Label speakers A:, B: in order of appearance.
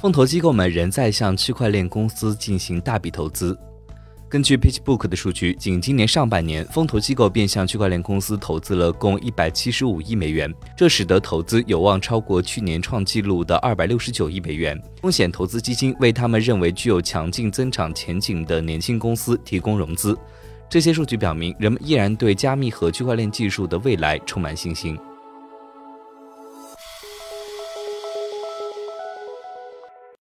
A: 风投机构们仍在向区块链公司进行大笔投资。根据 PitchBook 的数据，仅今年上半年，风投机构便向区块链公司投资了共一百七十五亿美元，这使得投资有望超过去年创纪录的二百六十九亿美元。风险投资基金为他们认为具有强劲增长前景的年轻公司提供融资。这些数据表明，人们依然对加密和区块链技术的未来充满信心。